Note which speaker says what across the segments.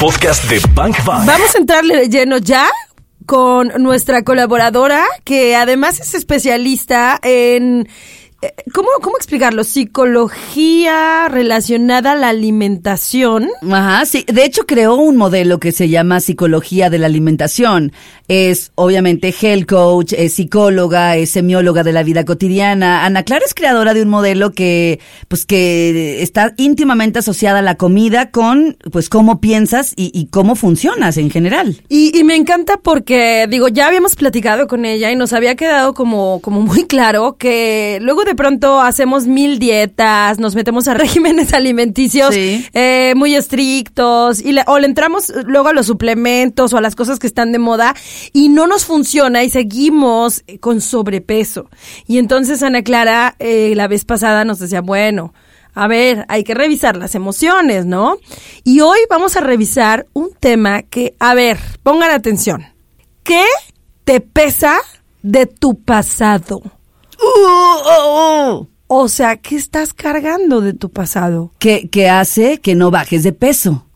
Speaker 1: podcast de Bank Bank.
Speaker 2: Vamos a entrarle de lleno ya con nuestra colaboradora, que además es especialista en eh, ¿Cómo, ¿Cómo explicarlo? Psicología relacionada a la alimentación.
Speaker 3: Ajá, sí. De hecho, creó un modelo que se llama psicología de la alimentación. Es, obviamente, health coach, es psicóloga, es semióloga de la vida cotidiana. Ana Clara es creadora de un modelo que, pues, que está íntimamente asociada a la comida con, pues, cómo piensas y, y cómo funcionas en general.
Speaker 2: Y, y me encanta porque, digo, ya habíamos platicado con ella y nos había quedado como, como muy claro que luego de pronto hacemos mil dietas, nos metemos a regímenes alimenticios
Speaker 3: Sí.
Speaker 2: eh, muy estrictos y le- o le entramos luego a los suplementos o a las cosas que están de moda y no nos funciona y seguimos con sobrepeso. Y entonces Ana Clara eh, la vez pasada nos decía, bueno, a ver, hay que revisar las emociones, ¿no? Y hoy vamos a revisar un tema que, a ver, pongan atención. ¿Qué te pesa de tu pasado?
Speaker 3: Uh.
Speaker 2: O sea, ¿qué estás cargando de tu pasado?
Speaker 3: Que, que hace que no bajes de peso.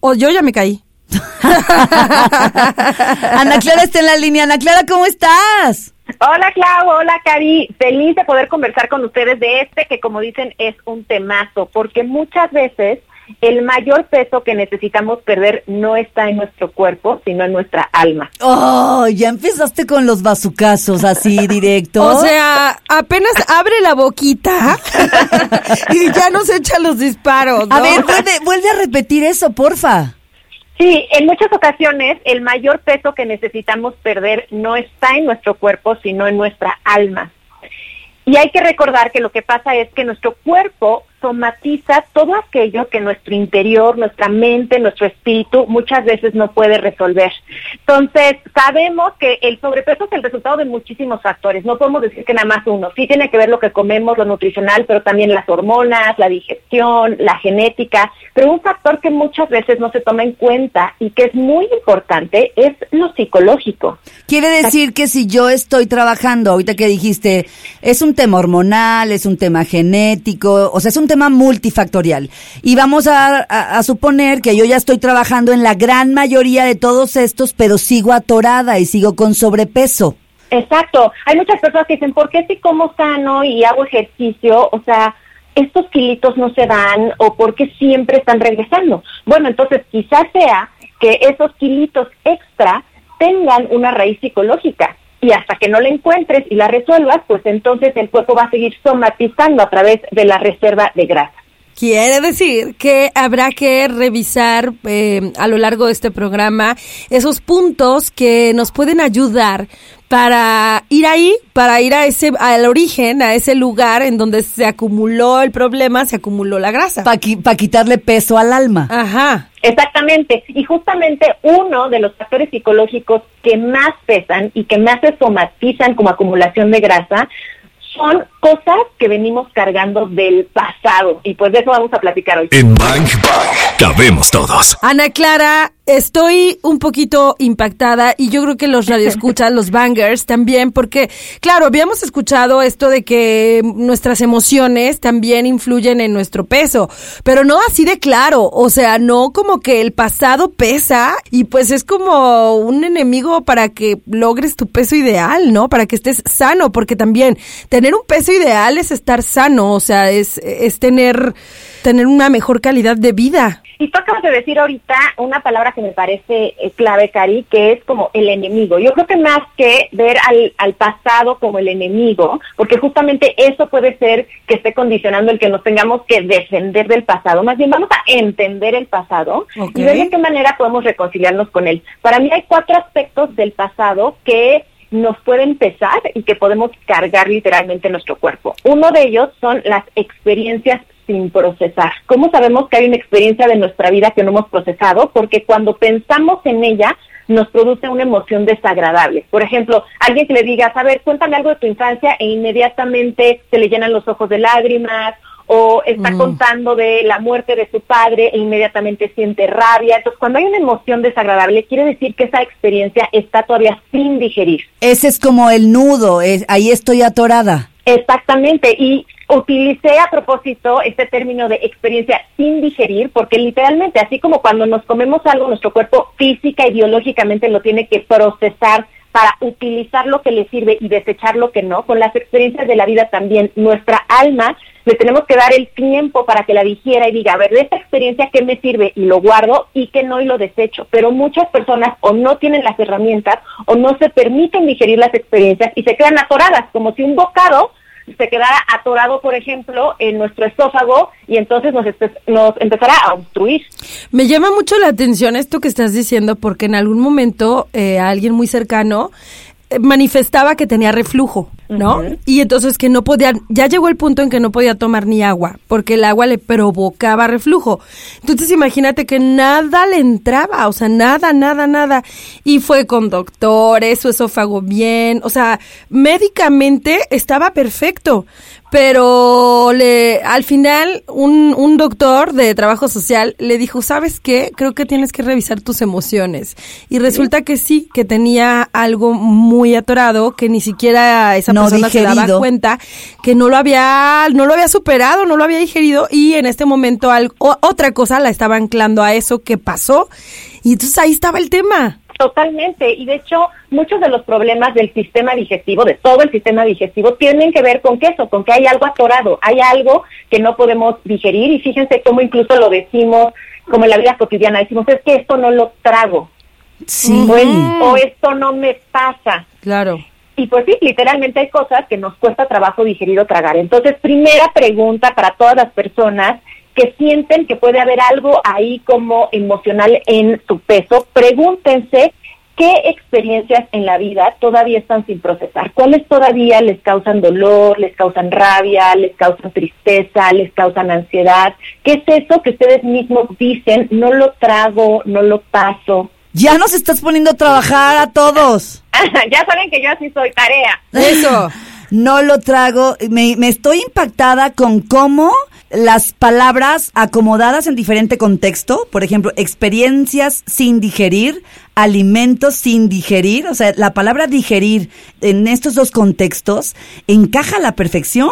Speaker 2: O yo ya me caí.
Speaker 3: Ana Clara está en la línea. Ana Clara, ¿cómo estás?
Speaker 4: Hola Clau, hola Cari, feliz de poder conversar con ustedes de este que como dicen es un temazo, porque muchas veces el mayor peso que necesitamos perder no está en nuestro cuerpo, sino en nuestra alma.
Speaker 3: Oh, ya empezaste con los bazucazos así directo.
Speaker 2: O sea, apenas abre la boquita y ya nos echa los disparos. ¿no?
Speaker 3: a ver, vuelve, vuelve a repetir eso, porfa.
Speaker 4: Sí, en muchas ocasiones el mayor peso que necesitamos perder no está en nuestro cuerpo, sino en nuestra alma. Y hay que recordar que lo que pasa es que nuestro cuerpo somatiza todo aquello que nuestro interior, nuestra mente, nuestro espíritu muchas veces no puede resolver. Entonces, sabemos que el sobrepeso es el resultado de muchísimos factores. No podemos decir que nada más uno. Sí tiene que ver lo que comemos, lo nutricional, pero también las hormonas, la digestión, la genética. Pero un factor que muchas veces no se toma en cuenta y que es muy importante es lo psicológico.
Speaker 3: Quiere decir que si yo estoy trabajando, ahorita que dijiste, es un tema hormonal, es un tema genético, o sea, es un tema multifactorial. Y vamos a, suponer que yo ya estoy trabajando en la gran mayoría de todos estos, pero sigo atorada y sigo con sobrepeso.
Speaker 4: Exacto. Hay muchas personas que dicen, ¿por qué si como sano y hago ejercicio? O sea, estos kilitos no se dan o por qué siempre están regresando. Bueno, entonces quizás sea que esos kilitos extra tengan una raíz psicológica. Y hasta que no la encuentres y la resuelvas, pues entonces el cuerpo va a seguir somatizando a través de la reserva de grasa.
Speaker 2: Quiere decir que habrá que revisar eh, a lo largo de este programa esos puntos que nos pueden ayudar para ir ahí, para ir a ese al origen, a ese lugar en donde se acumuló el problema, se acumuló la grasa.
Speaker 3: Para quitarle peso al alma.
Speaker 2: Ajá.
Speaker 4: Exactamente. Y justamente uno de los factores psicológicos que más pesan y que más se somatizan como acumulación de grasa son cosas que venimos cargando del pasado. Y pues de eso vamos a platicar hoy.
Speaker 1: En Bank Bank cabemos todos.
Speaker 2: Ana Clara, estoy un poquito impactada y yo creo que los radioescuchas, los bangers también, porque claro, habíamos escuchado esto de que nuestras emociones también influyen en nuestro peso, pero no así de claro, o sea, no como que el pasado pesa y pues es como un enemigo para que logres tu peso ideal, ¿no? Para que estés sano, porque también tener un peso ideal es estar sano, o sea, es, es tener, tener una mejor calidad de vida.
Speaker 4: Y tú acabas de decir ahorita una palabra que me parece eh, clave, Cari, que es como el enemigo. Yo creo que más que ver al, al pasado como el enemigo, porque justamente eso puede ser que esté condicionando el que nos tengamos que defender del pasado. Más bien vamos a entender el pasado y ver de qué manera podemos reconciliarnos con él. Para mí hay cuatro aspectos del pasado que nos pueden pesar y que podemos cargar literalmente en nuestro cuerpo. Uno de ellos son las experiencias sin procesar. ¿Cómo sabemos que hay una experiencia de nuestra vida que no hemos procesado? Porque cuando pensamos en ella, nos produce una emoción desagradable. Por ejemplo, alguien que le diga, a ver, cuéntame algo de tu infancia e inmediatamente se le llenan los ojos de lágrimas o está
Speaker 2: Mm.
Speaker 4: contando de la muerte de su padre e inmediatamente siente rabia. Entonces, cuando hay una emoción desagradable, quiere decir que esa experiencia está todavía sin digerir.
Speaker 3: Ese es como el nudo, es, ahí estoy atorada.
Speaker 4: Exactamente. Y utilicé a propósito este término de experiencia sin digerir, porque literalmente, así como cuando nos comemos algo, nuestro cuerpo física y biológicamente lo tiene que procesar para utilizar lo que le sirve y desechar lo que no, con las experiencias de la vida también, nuestra alma le tenemos que dar el tiempo para que la digiera y diga, a ver, de esta experiencia qué me sirve y lo guardo y qué no y lo desecho. Pero muchas personas o no tienen las herramientas o no se permiten digerir las experiencias y se quedan atoradas, como si un bocado se quedara atorado, por ejemplo, en nuestro esófago y entonces nos, nos empezará a obstruir.
Speaker 2: Me llama mucho la atención esto que estás diciendo porque en algún momento eh, alguien muy cercano eh, manifestaba que tenía reflujo. ¿No? Y entonces que no podía, ya llegó el punto en que no podía tomar ni agua, porque el agua le provocaba reflujo. Entonces imagínate que nada le entraba, o sea, nada, nada, nada. Y fue con doctores, su esófago bien, o sea, médicamente estaba perfecto, pero le, al final un, un doctor de trabajo social le dijo, ¿sabes qué? Creo que tienes que revisar tus emociones. Y resulta que sí, que tenía algo muy atorado, que ni siquiera esa persona se daba cuenta que no lo había, no lo había superado, no lo había digerido y en este momento algo, otra cosa la estaba anclando a eso que pasó y entonces ahí estaba el tema.
Speaker 4: Totalmente, y de hecho muchos de los problemas del sistema digestivo, de todo el sistema digestivo, tienen que ver con que eso, con que hay algo atorado, hay algo que no podemos digerir y fíjense cómo incluso lo decimos como en la vida cotidiana, decimos es que esto no lo trago,
Speaker 3: sí.
Speaker 4: o esto no me pasa.
Speaker 2: Claro.
Speaker 4: Y pues sí, literalmente hay cosas que nos cuesta trabajo digerir o tragar. Entonces, primera pregunta para todas las personas que sienten que puede haber algo ahí como emocional en su peso, pregúntense qué experiencias en la vida todavía están sin procesar, cuáles todavía les causan dolor, les causan rabia, les causan tristeza, les causan ansiedad, qué es eso que ustedes mismos dicen, no lo trago, no lo paso.
Speaker 3: Ya nos estás poniendo a trabajar a todos.
Speaker 4: ya saben que yo así soy tarea.
Speaker 2: Eso.
Speaker 3: No lo trago. Me, me estoy impactada con cómo las palabras acomodadas en diferente contexto, por ejemplo, experiencias sin digerir, alimentos sin digerir, o sea, la palabra digerir en estos dos contextos encaja a la perfección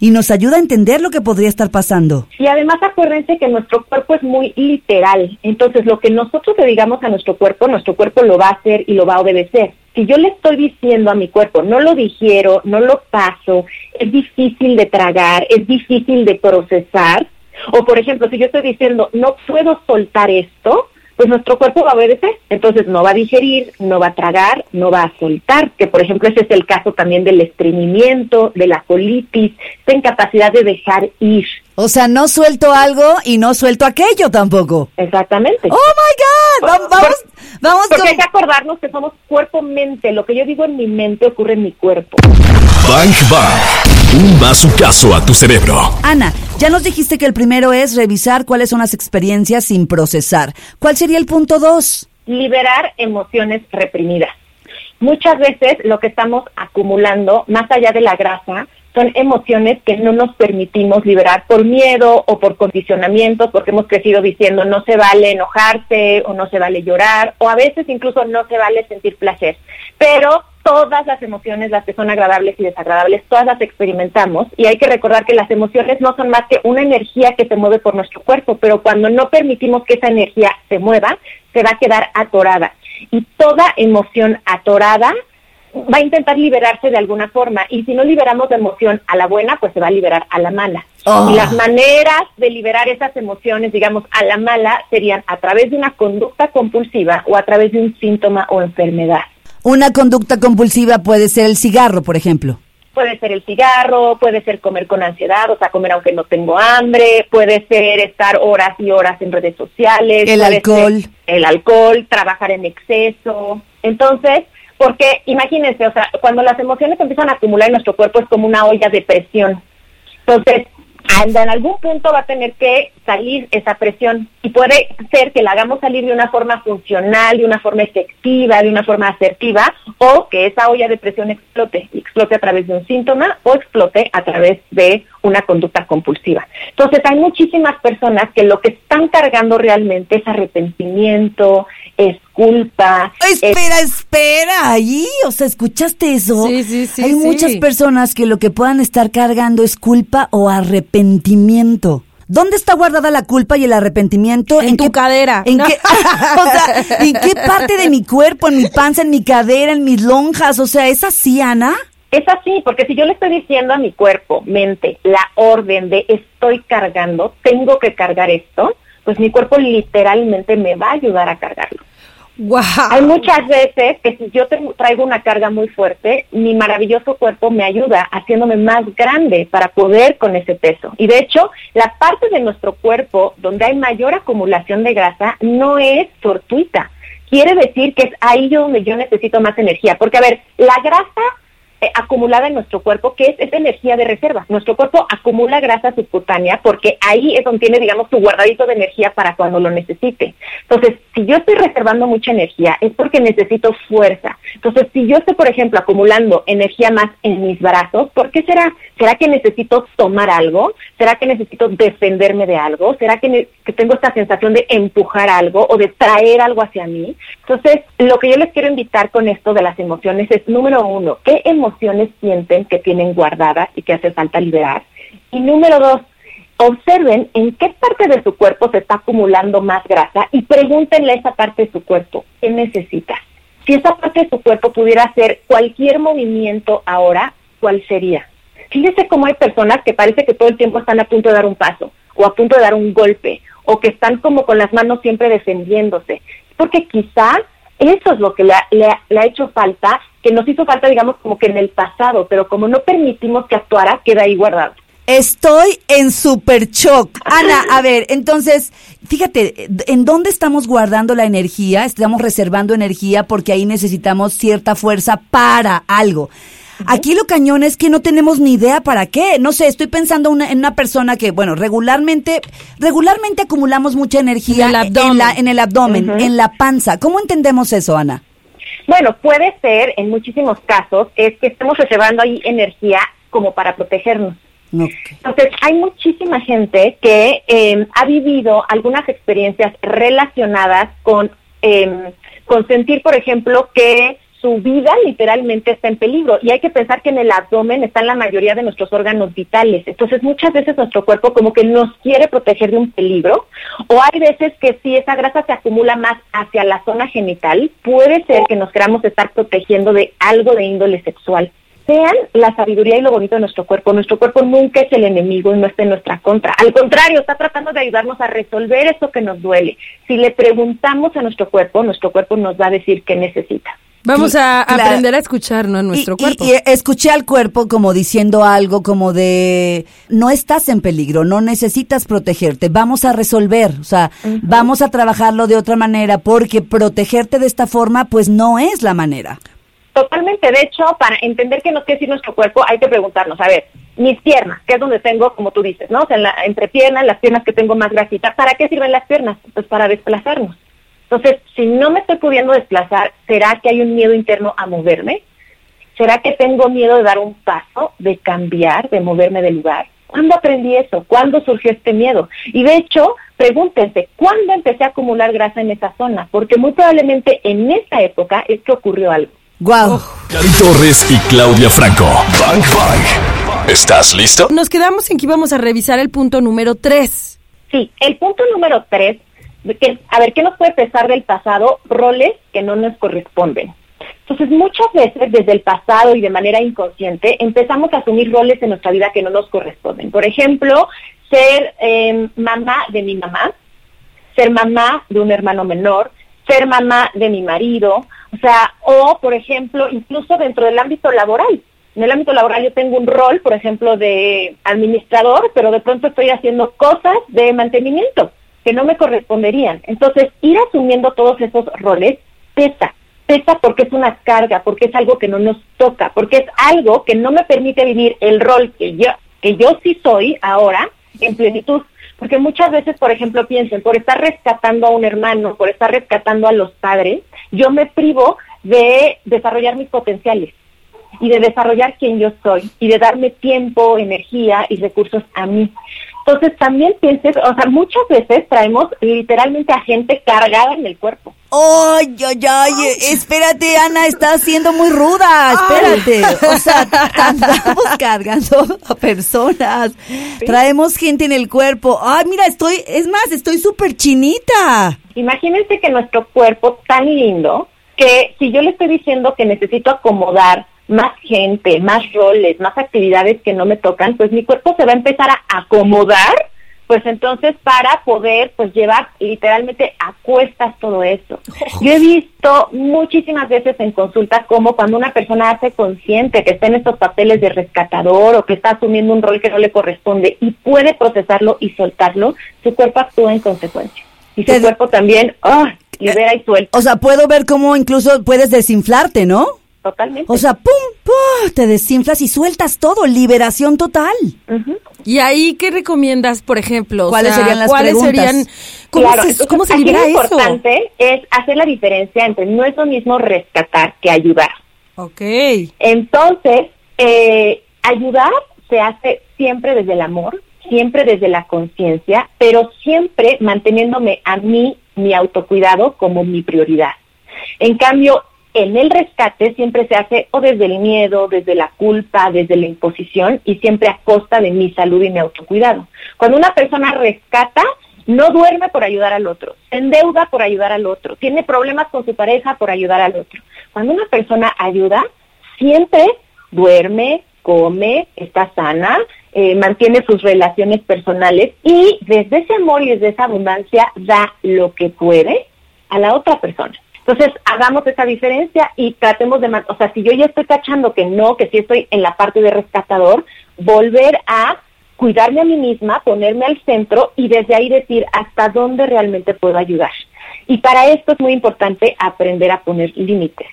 Speaker 3: y nos ayuda a entender lo que podría estar pasando.
Speaker 4: Y además acuérdense que nuestro cuerpo es muy literal, entonces lo que nosotros le digamos a nuestro cuerpo, nuestro cuerpo lo va a hacer y lo va a obedecer. Si yo le estoy diciendo a mi cuerpo, no lo digiero, no lo paso, es difícil de tragar, es difícil de procesar, o por ejemplo, si yo estoy diciendo, no puedo soltar esto, pues nuestro cuerpo va a obedecer. Entonces no va a digerir, no va a tragar, no va a soltar, que por ejemplo ese es el caso también del estreñimiento, de la colitis, esta incapacidad de dejar ir.
Speaker 3: O sea, no suelto algo y no suelto aquello tampoco.
Speaker 4: Exactamente.
Speaker 3: ¡Oh, my God! vamos, vamos
Speaker 4: Porque hay que acordarnos que somos cuerpo-mente. Lo que yo digo en mi mente ocurre en mi cuerpo.
Speaker 1: Bank Bank. Un caso a tu cerebro.
Speaker 3: Ana, ya nos dijiste que el primero es revisar cuáles son las experiencias sin procesar. ¿Cuál sería el punto dos?
Speaker 4: Liberar emociones reprimidas. Muchas veces lo que estamos acumulando, más allá de la grasa, son emociones que no nos permitimos liberar por miedo o por condicionamientos, porque hemos crecido diciendo no se vale enojarse o no se vale llorar, o a veces incluso no se vale sentir placer. Pero todas las emociones, las que son agradables y desagradables, todas las experimentamos y hay que recordar que las emociones no son más que una energía que se mueve por nuestro cuerpo, pero cuando no permitimos que esa energía se mueva, se va a quedar atorada. Y toda emoción atorada va a intentar liberarse de alguna forma y si no liberamos la emoción a la buena, pues se va a liberar a la mala. Y las maneras de liberar esas emociones, digamos, a la mala serían a través de una conducta compulsiva o a través de un síntoma o enfermedad.
Speaker 3: Una conducta compulsiva puede ser el cigarro, por ejemplo.
Speaker 4: Puede ser el cigarro, puede ser comer con ansiedad, o sea, comer aunque no tengo hambre, puede ser estar horas y horas en redes sociales.
Speaker 3: El alcohol.
Speaker 4: El alcohol, trabajar en exceso. Entonces, porque imagínense, o sea, cuando las emociones empiezan a acumular en nuestro cuerpo es como una olla de presión. Entonces, en algún punto va a tener que salir esa presión y puede ser que la hagamos salir de una forma funcional, de una forma efectiva, de una forma asertiva o que esa olla de presión explote, explote a través de un síntoma o explote a través de una conducta compulsiva. Entonces hay muchísimas personas que lo que están cargando realmente es arrepentimiento, es culpa.
Speaker 3: Espera, espera, ahí, o sea, ¿escuchaste eso?
Speaker 2: Sí, sí, sí.
Speaker 3: Hay muchas personas que lo que puedan estar cargando es culpa o arrepentimiento. ¿Dónde está guardada la culpa y el arrepentimiento?
Speaker 2: En, tu cadera.
Speaker 3: ¿En qué, o sea, ¿en qué parte de mi cuerpo? ¿En mi panza, en mi cadera, en mis lonjas? O sea, ¿es así, Ana?
Speaker 4: Es así, porque si yo le estoy diciendo a mi cuerpo, mente, la orden de estoy cargando, tengo que cargar esto, pues mi cuerpo literalmente me va a ayudar a cargarlo. Hay muchas veces que si yo traigo una carga muy fuerte, mi maravilloso cuerpo me ayuda haciéndome más grande para poder con ese peso. Y de hecho, la parte de nuestro cuerpo donde hay mayor acumulación de grasa no es fortuita. Quiere decir que es ahí donde yo necesito más energía. Porque, a ver, la grasa eh, acumulada en nuestro cuerpo, que es esa energía de reserva. Nuestro cuerpo acumula grasa subcutánea porque ahí es donde tiene, digamos, su guardadito de energía para cuando lo necesite. Entonces, si yo estoy reservando mucha energía, es porque necesito fuerza. Entonces, si yo estoy, por ejemplo, acumulando energía más en mis brazos, ¿por qué será? ¿Será que necesito tomar algo? ¿Será que necesito defenderme de algo? ¿Será que, que tengo esta sensación de empujar algo o de traer algo hacia mí? Entonces, lo que yo les quiero invitar con esto de las emociones es, número uno, ¿qué emociones emociones sienten que tienen guardadas y que hace falta liberar. Y número dos, observen en qué parte de su cuerpo se está acumulando más grasa y pregúntenle a esa parte de su cuerpo, ¿qué necesitas? Si esa parte de su cuerpo pudiera hacer cualquier movimiento ahora, ¿cuál sería? Fíjese cómo hay personas que parece que todo el tiempo están a punto de dar un paso o a punto de dar un golpe o que están como con las manos siempre defendiéndose. Porque quizás eso es lo que le ha, hecho falta, que nos hizo falta, digamos, como que en el pasado, pero como no permitimos que actuara, queda ahí guardado.
Speaker 3: Estoy en super shock. Ana, a ver, entonces, fíjate, ¿en dónde estamos guardando la energía? Estamos reservando energía porque ahí necesitamos cierta fuerza para algo. Aquí lo cañón es que no tenemos ni idea para qué. No sé, estoy pensando en una persona que, bueno, regularmente, regularmente acumulamos mucha energía en, la, en el abdomen, en la panza. ¿Cómo entendemos eso, Ana?
Speaker 4: Bueno, puede ser, en muchísimos casos, es que estemos reservando ahí energía como para protegernos. Entonces, hay muchísima gente que em, ha vivido algunas experiencias relacionadas con, eh, con sentir, por ejemplo, que su vida literalmente está en peligro. Y hay que pensar que en el abdomen están la mayoría de nuestros órganos vitales. Entonces muchas veces nuestro cuerpo como que nos quiere proteger de un peligro. O hay veces que si esa grasa se acumula más hacia la zona genital, puede ser que nos queramos estar protegiendo de algo de índole sexual. Vean la sabiduría y lo bonito de nuestro cuerpo. Nuestro cuerpo nunca es el enemigo y no está en nuestra contra. Al contrario, está tratando de ayudarnos a resolver eso que nos duele. Si le preguntamos a nuestro cuerpo, nuestro cuerpo nos va a decir qué necesita.
Speaker 2: Vamos a aprender a escuchar, ¿no? nuestro cuerpo.
Speaker 3: Y, escuché al cuerpo como diciendo algo como de, no estás en peligro, no necesitas protegerte, vamos a resolver, o sea, vamos a trabajarlo de otra manera, porque protegerte de esta forma, pues no es la manera.
Speaker 4: Totalmente, de hecho, para entender qué nos quiere decir nuestro cuerpo, hay que preguntarnos, a ver, mis piernas, que es donde tengo, como tú dices, ¿no? O sea, en la, entre piernas, las piernas que tengo más grasita, ¿para qué sirven las piernas? Pues para desplazarnos. Entonces, si no me estoy pudiendo desplazar, ¿será que hay un miedo interno a moverme? ¿Será que tengo miedo de dar un paso, de cambiar, de moverme del lugar? ¿Cuándo aprendí eso? ¿Cuándo surgió este miedo? Y de hecho, pregúntense, ¿cuándo empecé a acumular grasa en esa zona? Porque muy probablemente en esa época es que ocurrió algo.
Speaker 3: Wow.
Speaker 1: Cari Torres y Claudia Franco. Bang Bang. ¿Estás listo?
Speaker 2: Nos quedamos en que íbamos a revisar el punto número 3.
Speaker 4: Sí, el punto número 3 a ver, ¿qué nos puede pesar del pasado? Roles que no nos corresponden. Entonces, muchas veces desde el pasado y de manera inconsciente empezamos a asumir roles en nuestra vida que no nos corresponden. Por ejemplo, ser em, mamá de mi mamá, ser mamá de un hermano menor, ser mamá de mi marido, o sea, o por ejemplo, incluso dentro del ámbito laboral. En el ámbito laboral yo tengo un rol, por ejemplo, de administrador, pero de pronto estoy haciendo cosas de mantenimiento que no me corresponderían. Entonces, ir asumiendo todos esos roles pesa, pesa porque es una carga, porque es algo que no nos toca, porque es algo que no me permite vivir el rol que yo, que yo sí soy ahora en plenitud. Porque muchas veces, por ejemplo, piensen, por estar rescatando a un hermano, por estar rescatando a los padres, yo me privo de desarrollar mis potenciales y de desarrollar quien yo soy y de darme tiempo, energía y recursos a mí. Entonces también pienses, o sea, muchas veces traemos literalmente a gente cargada en el cuerpo.
Speaker 3: ¡Ay, ay, ay! Espérate, Ana, estás siendo muy ruda. Espérate. O sea, andamos cargando a personas. Traemos gente en el cuerpo. ¡Ay, mira, estoy, es más, estoy súper chinita!
Speaker 4: Imagínense que nuestro cuerpo tan lindo que si yo le estoy diciendo que necesito acomodar más gente, más roles, más actividades que no me tocan, pues mi cuerpo se va a empezar a acomodar pues entonces para poder pues llevar literalmente a cuestas todo eso. Yo he visto muchísimas veces en consulta como cuando una persona hace consciente que está en estos papeles de rescatador o que está asumiendo un rol que no le corresponde y puede procesarlo y soltarlo, su cuerpo actúa en consecuencia. Y su cuerpo también oh, libera y suelta.
Speaker 3: O sea, puedo ver cómo incluso puedes desinflarte, ¿no?
Speaker 4: Totalmente.
Speaker 3: O sea, pum, pum, te desinflas y sueltas todo, liberación total.
Speaker 2: ¿Y ahí qué recomiendas, por ejemplo?
Speaker 3: ¿Cuáles serían las ¿cuáles Serían,
Speaker 4: ¿Cómo se, ¿cómo se libera lo importante es hacer la diferencia entre no es lo mismo rescatar que ayudar.
Speaker 2: Ok.
Speaker 4: Entonces, eh, ayudar se hace siempre desde el amor, siempre desde la conciencia, pero siempre manteniéndome a mí, mi autocuidado como mi prioridad. En cambio, en el rescate siempre se hace o desde el miedo, desde la culpa, desde la imposición y siempre a costa de mi salud y mi autocuidado. Cuando una persona rescata, no duerme por ayudar al otro, se endeuda por ayudar al otro, tiene problemas con su pareja por ayudar al otro. Cuando una persona ayuda, siempre duerme, come, está sana, eh, mantiene sus relaciones personales y desde ese amor y desde esa abundancia da lo que puede a la otra persona. Entonces, hagamos esa diferencia y tratemos de, o sea, si yo ya estoy cachando que no, que sí estoy en la parte de rescatador, volver a cuidarme a mí misma, ponerme al centro y desde ahí decir hasta dónde realmente puedo ayudar. Y para esto es muy importante aprender a poner límites.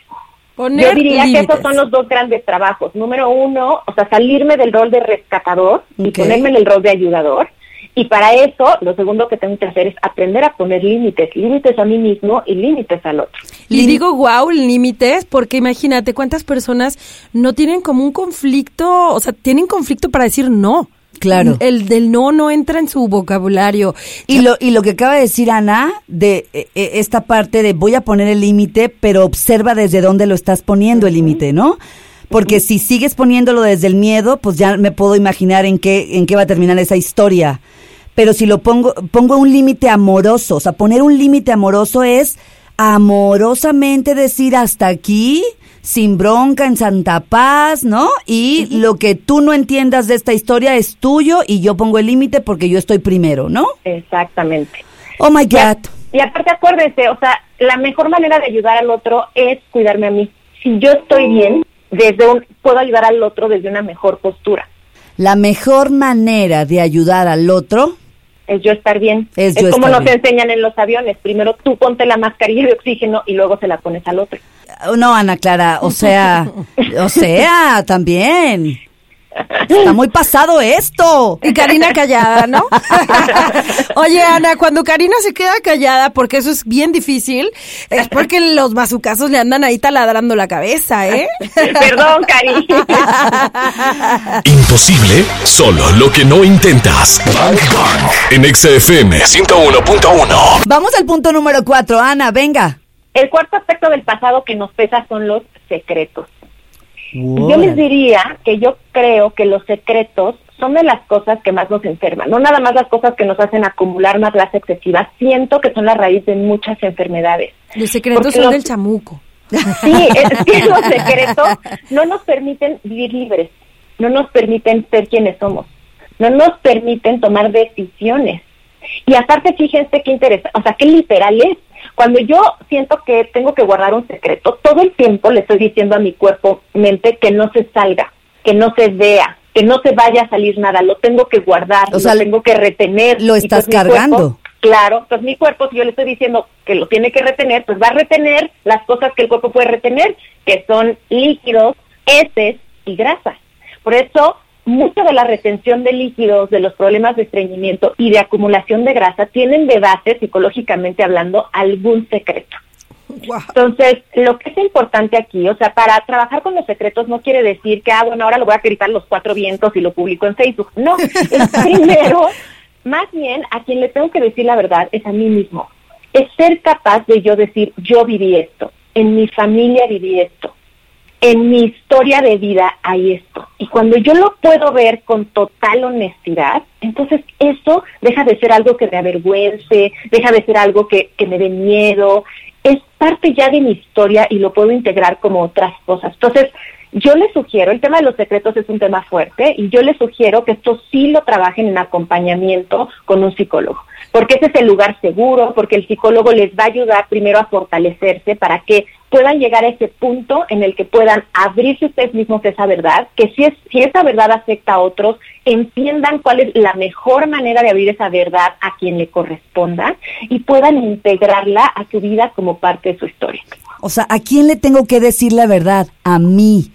Speaker 4: Yo diría que esos son los dos grandes trabajos. Número uno, o sea, salirme del rol de rescatador y ponerme en el rol de ayudador. Y para eso, lo segundo que tengo que hacer es aprender a poner límites, límites a mí mismo y límites al otro.
Speaker 2: Y digo, wow, límites, porque imagínate cuántas personas no tienen como un conflicto, o sea, tienen conflicto para decir no.
Speaker 3: Claro.
Speaker 2: El del no no entra en su vocabulario.
Speaker 3: Y lo, y lo que acaba de decir Ana, de e, e, esta parte de voy a poner el límite, pero observa desde dónde lo estás poniendo el límite, ¿no? Porque si sigues poniéndolo desde el miedo, pues ya me puedo imaginar en qué, en qué va a terminar esa historia pero si lo pongo, pongo un límite amoroso, o sea, poner un límite amoroso es amorosamente decir hasta aquí, sin bronca, en Santa Paz, ¿no? Y lo que tú no entiendas de esta historia es tuyo y yo pongo el límite porque yo estoy primero, ¿no?
Speaker 4: Exactamente.
Speaker 3: Oh my God.
Speaker 4: Y, aparte acuérdense, o sea, la mejor manera de ayudar al otro es cuidarme a mí. Si yo estoy bien, desde un, puedo ayudar al otro desde una mejor postura.
Speaker 3: La mejor manera de ayudar al otro
Speaker 4: es yo estar bien. Es, como nos enseñan en los aviones. Primero tú ponte la mascarilla de oxígeno y luego se la pones al otro.
Speaker 3: No, Ana Clara, o sea, o sea, también. Está muy pasado esto.
Speaker 2: Y Karina callada, ¿no? Oye, Ana, cuando Karina se queda callada, porque eso es bien difícil, es porque los bazucazos le andan ahí taladrando la cabeza, ¿eh?
Speaker 4: Perdón, Karina.
Speaker 1: Imposible, solo lo que no intentas. Bang Bang. En XFM 101.1.
Speaker 3: Vamos al punto número cuatro, Ana, venga.
Speaker 4: El cuarto aspecto del pasado que nos pesa son los secretos. Yo les diría que yo creo que los secretos son de las cosas que más nos enferman, no nada más las cosas que nos hacen acumular más grasa excesiva, siento que son la raíz de muchas enfermedades.
Speaker 2: Los secretos son del chamuco.
Speaker 4: Sí, es que los secretos no nos permiten vivir libres, no nos permiten ser quienes somos, no nos permiten tomar decisiones. Y aparte, fíjense qué interesante, o sea, qué literal es. Cuando yo siento que tengo que guardar un secreto, todo el tiempo le estoy diciendo a mi cuerpo, mente, que no se salga, que no se vea, que no se vaya a salir nada, lo tengo que guardar, lo tengo que retener.
Speaker 3: Lo estás pues cargando.
Speaker 4: claro, pues mi cuerpo, si yo le estoy diciendo que lo tiene que retener, pues va a retener las cosas que el cuerpo puede retener, que son líquidos, heces y grasa. Por eso mucha de la retención de líquidos, de los problemas de estreñimiento y de acumulación de grasa tienen de base, psicológicamente hablando, algún secreto. Entonces, lo que es importante aquí, o sea, para trabajar con los secretos no quiere decir que, ah, bueno, ahora lo voy a gritar los cuatro vientos y lo publico en Facebook. No, es primero, más bien, a quien le tengo que decir la verdad es a mí mismo. es ser capaz de yo decir, yo viví esto, en mi familia viví esto, en mi historia de vida hay esto. Y cuando yo lo puedo ver con total honestidad, entonces eso deja de ser algo que me avergüence, deja de ser algo que, que me dé miedo, es parte ya de mi historia y lo puedo integrar como otras cosas. Entonces, yo les sugiero, el tema de los secretos es un tema fuerte y yo les sugiero que esto sí lo trabajen en acompañamiento con un psicólogo, porque ese es el lugar seguro, porque el psicólogo les va a ayudar primero a fortalecerse para que puedan llegar a ese punto en el que puedan abrirse ustedes mismos esa verdad, que si, es, si esa verdad afecta a otros, entiendan cuál es la mejor manera de abrir esa verdad a quien le corresponda y puedan integrarla a su vida como parte de su historia.
Speaker 3: O sea, ¿a quién le tengo que decir la verdad? A mí.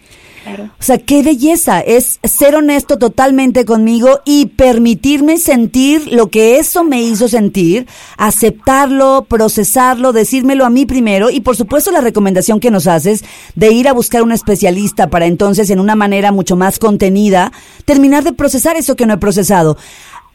Speaker 3: O sea, qué belleza es ser honesto totalmente conmigo y permitirme sentir lo que eso me hizo sentir, aceptarlo, procesarlo, decírmelo a mí primero y por supuesto la recomendación que nos haces de ir a buscar un especialista para entonces en una manera mucho más contenida terminar de procesar eso que no he procesado.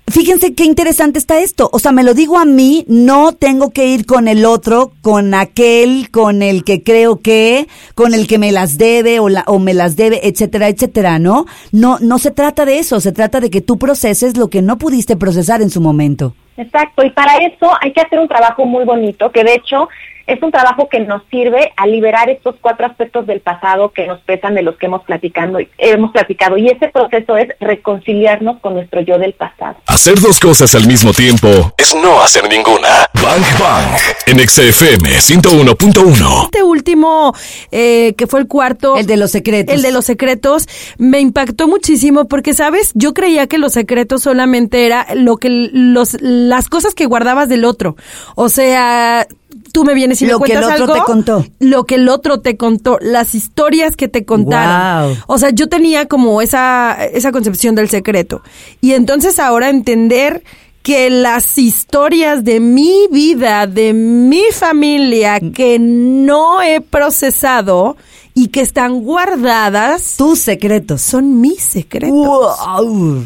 Speaker 3: Fíjense qué interesante está esto. O sea, me lo digo a mí, no tengo que ir con el otro, con aquel, con el que creo que, con el que me las debe o, la, o me las debe, etcétera, etcétera, ¿no? No, no se trata de eso, se trata de que tú proceses lo que no pudiste procesar en su momento.
Speaker 4: Exacto, y para eso hay que hacer un trabajo muy bonito, que de hecho es un trabajo que nos sirve a liberar estos cuatro aspectos del pasado que nos pesan de los que hemos platicando, hemos platicado. Y ese proceso es reconciliarnos con nuestro yo del pasado.
Speaker 1: Hacer dos cosas al mismo tiempo es no hacer ninguna. Bang Bang en XFM 101.1.
Speaker 2: Este último, eh, que fue el cuarto.
Speaker 3: El de los secretos.
Speaker 2: El de los secretos, me impactó muchísimo porque, ¿sabes? Yo creía que los secretos solamente era lo que los, las cosas que guardabas del otro. O sea, tú me vienes y
Speaker 3: lo
Speaker 2: me cuentas
Speaker 3: que el otro
Speaker 2: algo,
Speaker 3: te contó.
Speaker 2: lo que el otro te contó, las historias que te contaron.
Speaker 3: Wow.
Speaker 2: O sea, yo tenía como esa esa concepción del secreto. Y entonces ahora entender que las historias de mi vida, de mi familia que no he procesado y que están guardadas
Speaker 3: Tus secretos.
Speaker 2: son mis secretos.
Speaker 3: Wow.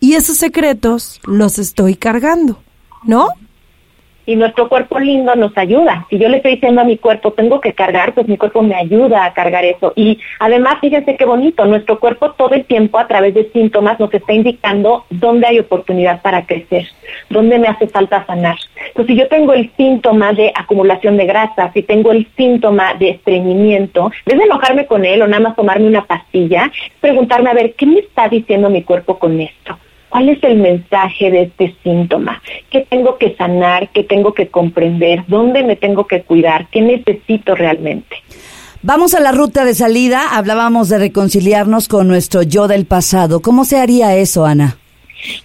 Speaker 2: Y esos secretos los estoy cargando, ¿no?
Speaker 4: Y nuestro cuerpo lindo nos ayuda. Si yo le estoy diciendo a mi cuerpo, tengo que cargar, pues mi cuerpo me ayuda a cargar eso. Y además, fíjense qué bonito, nuestro cuerpo todo el tiempo a través de síntomas nos está indicando dónde hay oportunidad para crecer, dónde me hace falta sanar. Entonces, si yo tengo el síntoma de acumulación de grasa, si tengo el síntoma de estreñimiento, en vez de enojarme con él o nada más tomarme una pastilla, preguntarme, a ver, ¿qué me está diciendo mi cuerpo con esto? ¿Cuál es el mensaje de este síntoma? ¿Qué tengo que sanar? ¿Qué tengo que comprender? ¿Dónde me tengo que cuidar? ¿Qué necesito realmente?
Speaker 3: Vamos a la ruta de salida. Hablábamos de reconciliarnos con nuestro yo del pasado. ¿Cómo se haría eso, Ana?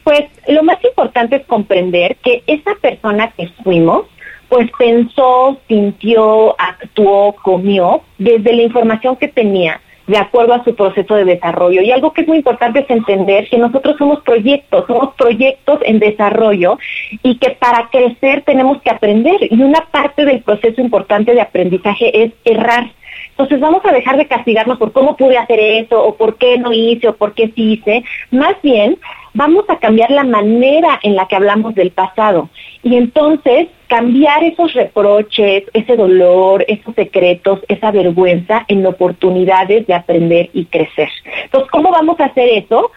Speaker 4: Pues lo más importante es comprender que esa persona que fuimos, pues pensó, sintió, actuó, comió desde la información que tenía de acuerdo a su proceso de desarrollo. Y algo que es muy importante es entender que nosotros somos proyectos, somos proyectos en desarrollo y que para crecer tenemos que aprender. Y una parte del proceso importante de aprendizaje es errar. Entonces vamos a dejar de castigarnos por cómo pude hacer eso o por qué no hice o por qué sí hice. Más bien, vamos a cambiar la manera en la que hablamos del pasado. Y entonces cambiar esos reproches, ese dolor, esos secretos, esa vergüenza en oportunidades de aprender y crecer. Entonces, ¿cómo vamos a hacer eso?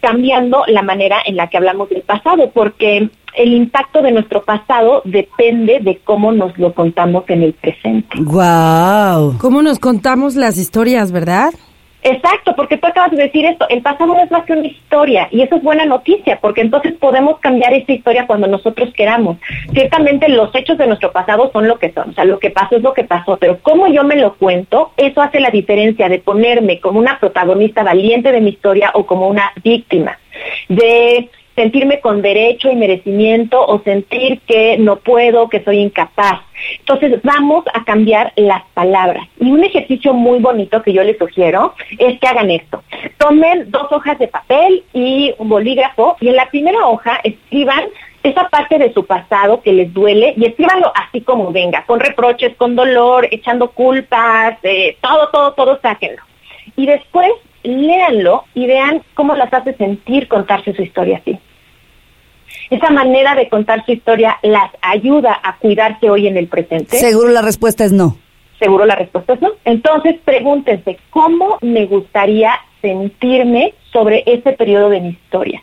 Speaker 4: Cambiando la manera en la que hablamos del pasado, porque el impacto de nuestro pasado depende de cómo nos lo contamos en el presente.
Speaker 3: Wow.
Speaker 2: ¿Cómo nos contamos las historias, verdad?
Speaker 4: Exacto, porque tú acabas de decir esto, el pasado no es más que una historia y eso es buena noticia, porque entonces podemos cambiar esa historia cuando nosotros queramos. Ciertamente los hechos de nuestro pasado son lo que son, o sea, lo que pasó es lo que pasó, pero como yo me lo cuento, eso hace la diferencia de ponerme como una protagonista valiente de mi historia o como una víctima, de sentirme con derecho y merecimiento o sentir que no puedo, que soy incapaz. Entonces vamos a cambiar las palabras. Y un ejercicio muy bonito que yo les sugiero es que hagan esto. Tomen dos hojas de papel y un bolígrafo y en la primera hoja escriban esa parte de su pasado que les duele y escríbanlo así como venga, con reproches, con dolor, echando culpas, eh, todo, todo, todo, sáquenlo. Y después léanlo y vean cómo las hace sentir contarse su historia así. Esa manera de contar su historia las ayuda a cuidarse hoy en el presente.
Speaker 3: Seguro la respuesta es no.
Speaker 4: Seguro la respuesta es no. Entonces pregúntense, ¿cómo me gustaría sentirme sobre ese periodo de mi historia?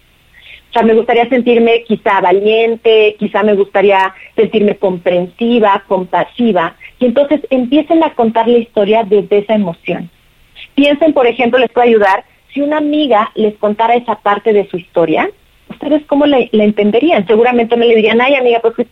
Speaker 4: O sea, me gustaría sentirme quizá valiente, quizá me gustaría sentirme comprensiva, compasiva, y entonces empiecen a contar la historia desde esa emoción. Piensen, por ejemplo, les puedo ayudar, si una amiga les contara esa parte de su historia, ¿ustedes cómo la, entenderían? Seguramente no le dirían, ay amiga, pues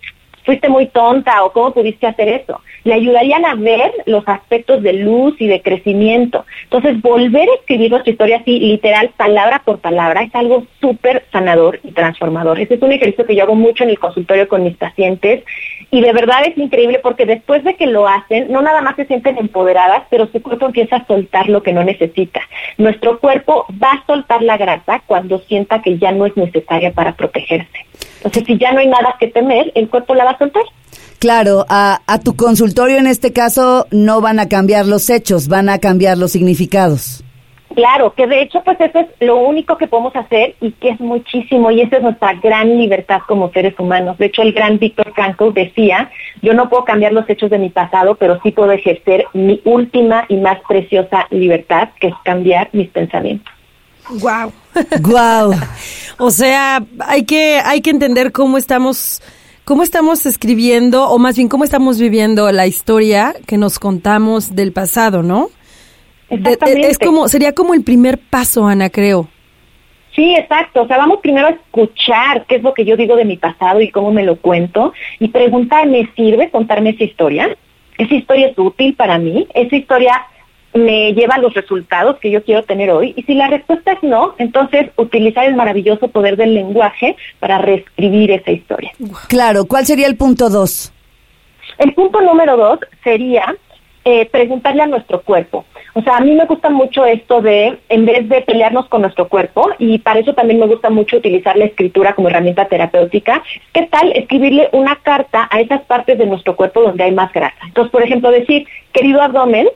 Speaker 4: fuiste muy tonta o cómo pudiste hacer eso. Le ayudarían a ver los aspectos de luz y de crecimiento. Entonces, volver a escribir nuestra historia así, literal, palabra por palabra, es algo súper sanador y transformador. Ese es un ejercicio que yo hago mucho en el consultorio con mis pacientes y de verdad es increíble porque después de que lo hacen, no nada más se sienten empoderadas, pero su cuerpo empieza a soltar lo que no necesita. Nuestro cuerpo va a soltar la grasa cuando sienta que ya no es necesaria para protegerse. Entonces, si ya no hay nada que temer, el cuerpo la va a soltar.
Speaker 3: Claro, a, a tu consultorio en este caso no van a cambiar los hechos, van a cambiar los significados.
Speaker 4: Claro, que de hecho pues eso es lo único que podemos hacer y que es muchísimo y esa es nuestra gran libertad como seres humanos. De hecho el gran Víctor Frankl decía, yo no puedo cambiar los hechos de mi pasado, pero sí puedo ejercer mi última y más preciosa libertad, que es cambiar mis pensamientos.
Speaker 2: Wow.
Speaker 3: Wow.
Speaker 2: o sea, hay que hay que entender cómo estamos cómo estamos escribiendo o más bien cómo estamos viviendo la historia que nos contamos del pasado, ¿no?
Speaker 4: Exactamente.
Speaker 2: es como sería como el primer paso, Ana, creo.
Speaker 4: Sí, exacto. O sea, vamos primero a escuchar qué es lo que yo digo de mi pasado y cómo me lo cuento y preguntar, ¿me sirve contarme esa historia? ¿Esa historia es útil para mí? ¿Esa historia me lleva a los resultados que yo quiero tener hoy? Y si la respuesta es no, entonces utilizar el maravilloso poder del lenguaje para reescribir esa historia.
Speaker 3: Claro, ¿cuál sería el punto dos?
Speaker 4: El punto número dos sería eh, preguntarle a nuestro cuerpo. O sea, a mí me gusta mucho esto de, en vez de pelearnos con nuestro cuerpo, y para eso también me gusta mucho utilizar la escritura como herramienta terapéutica, ¿qué tal escribirle una carta a esas partes de nuestro cuerpo donde hay más grasa? Entonces, por ejemplo, decir, querido abdomen,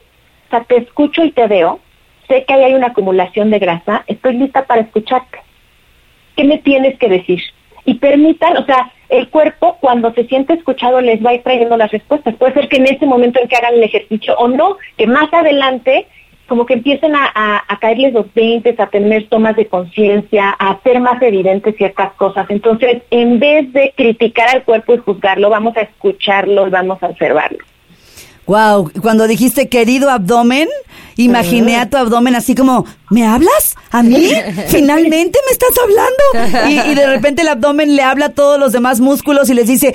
Speaker 4: sea, te escucho y te veo, sé que ahí hay una acumulación de grasa, estoy lista para escucharte. ¿Qué me tienes que decir? Y permitan, o sea, el cuerpo cuando se siente escuchado les va a ir trayendo las respuestas. Puede ser que en ese momento en que hagan el ejercicio o no, que más adelante como que empiecen a, a, caerles los dientes, a tener tomas de conciencia, a hacer más evidentes ciertas cosas. Entonces, en vez de criticar al cuerpo y juzgarlo, vamos a escucharlo y vamos a observarlo.
Speaker 3: Wow, cuando dijiste querido abdomen, imaginé a tu abdomen así como, ¿me hablas? ¿A mí? ¿Finalmente me estás hablando? Y, de repente el abdomen le habla a todos los demás músculos y les dice,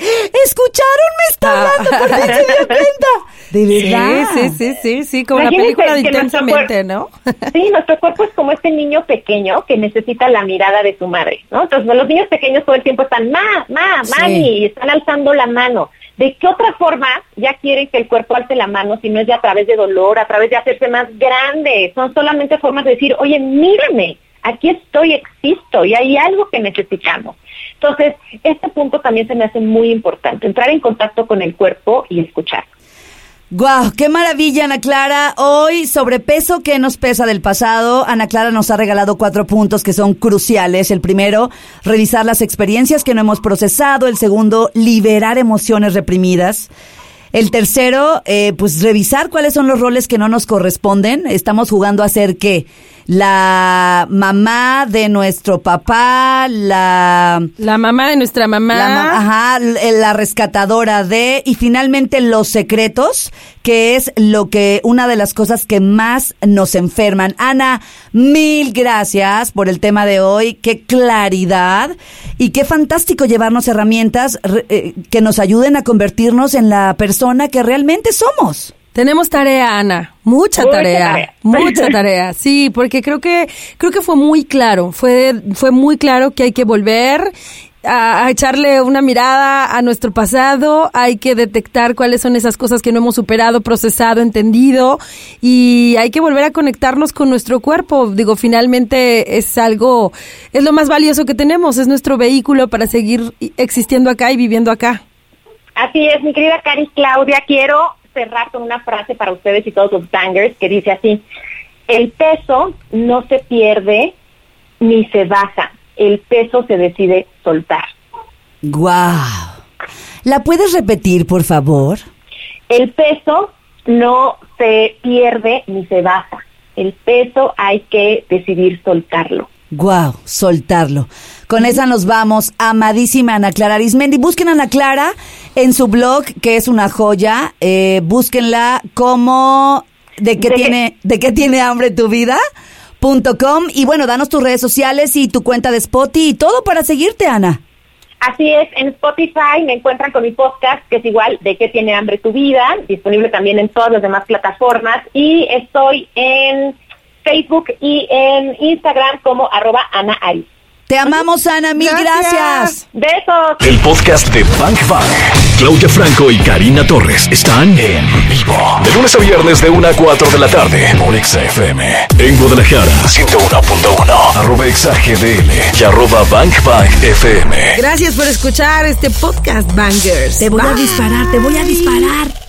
Speaker 3: ¿escucharon? Me está hablando, ¿por qué se dio cuenta? De verdad.
Speaker 2: Sí, sí, sí, sí, como la película de Intensamente, ¿no?
Speaker 4: Sí, nuestro cuerpo es como este niño pequeño que necesita la mirada de su madre, ¿no? Entonces los niños pequeños todo el tiempo están, ma, ma, mami, y están alzando la mano. ¿De qué otra forma ya quieren que el cuerpo alce la mano si no es ya a través de dolor, a través de hacerse más grande? Son solamente formas de decir, oye, mírame, aquí estoy, existo y hay algo que necesitamos. Entonces, este punto también se me hace muy importante, entrar en contacto con el cuerpo y escuchar.
Speaker 3: ¡Guau! ¡Qué maravilla, Ana Clara! Hoy, sobrepeso que nos pesa del pasado, Ana Clara nos ha regalado cuatro puntos que son cruciales. El primero, revisar las experiencias que no hemos procesado. El segundo, liberar emociones reprimidas. El tercero, eh, pues revisar cuáles son los roles que no nos corresponden. Estamos jugando a ser qué? La mamá de nuestro papá, la...
Speaker 2: La mamá de nuestra mamá.
Speaker 3: La, ajá, la rescatadora de... Y finalmente los secretos, que es lo que, una de las cosas que más nos enferman. Ana, mil gracias por el tema de hoy. Qué claridad. Y qué fantástico llevarnos herramientas eh, que nos ayuden a convertirnos en la persona que realmente somos.
Speaker 2: Tenemos tarea, Ana, mucha, tarea, mucha tarea. Sí, porque creo que creo que fue muy claro, fue fue muy claro que hay que volver a, echarle una mirada a nuestro pasado, hay que detectar cuáles son esas cosas que no hemos superado, procesado, entendido y hay que volver a conectarnos con nuestro cuerpo. Digo, finalmente es algo, es lo más valioso que tenemos, es nuestro vehículo para seguir existiendo acá y viviendo acá.
Speaker 4: Así es, mi querida Cari Claudia, quiero cerrar con una frase para ustedes y todos los bangers que dice así, el peso no se pierde ni se baja, el peso se decide soltar.
Speaker 3: Guau. ¿La puedes repetir, por favor?
Speaker 4: El peso no se pierde ni se baja. El peso hay que decidir soltarlo.
Speaker 3: Guau, soltarlo. Con esa nos vamos, amadísima Ana Clara Arismendi. Busquen a Ana Clara en su blog, que es una joya. Eh, búsquenla como de qué tiene, de qué tiene hambre tu vida. Punto com. Y bueno, danos tus redes sociales y tu cuenta de Spotify y todo para seguirte, Ana.
Speaker 4: Así es, en Spotify me encuentran con mi podcast, que es igual de qué tiene hambre tu vida, disponible también en todas las demás plataformas. Y estoy en Facebook y en Instagram como arroba Ana Aris.
Speaker 3: Te amamos, Ana. Mil gracias.
Speaker 4: Besos.
Speaker 1: El podcast de Bank Bang. Claudia Franco y Karina Torres están en vivo. De lunes a viernes de 1 a 4 de la tarde por XFM. En Guadalajara, 101.1. Arroba ExaGDL y arroba Bank Bang FM.
Speaker 2: Gracias por escuchar este podcast, Bangers.
Speaker 3: Te voy a disparar, te voy a disparar.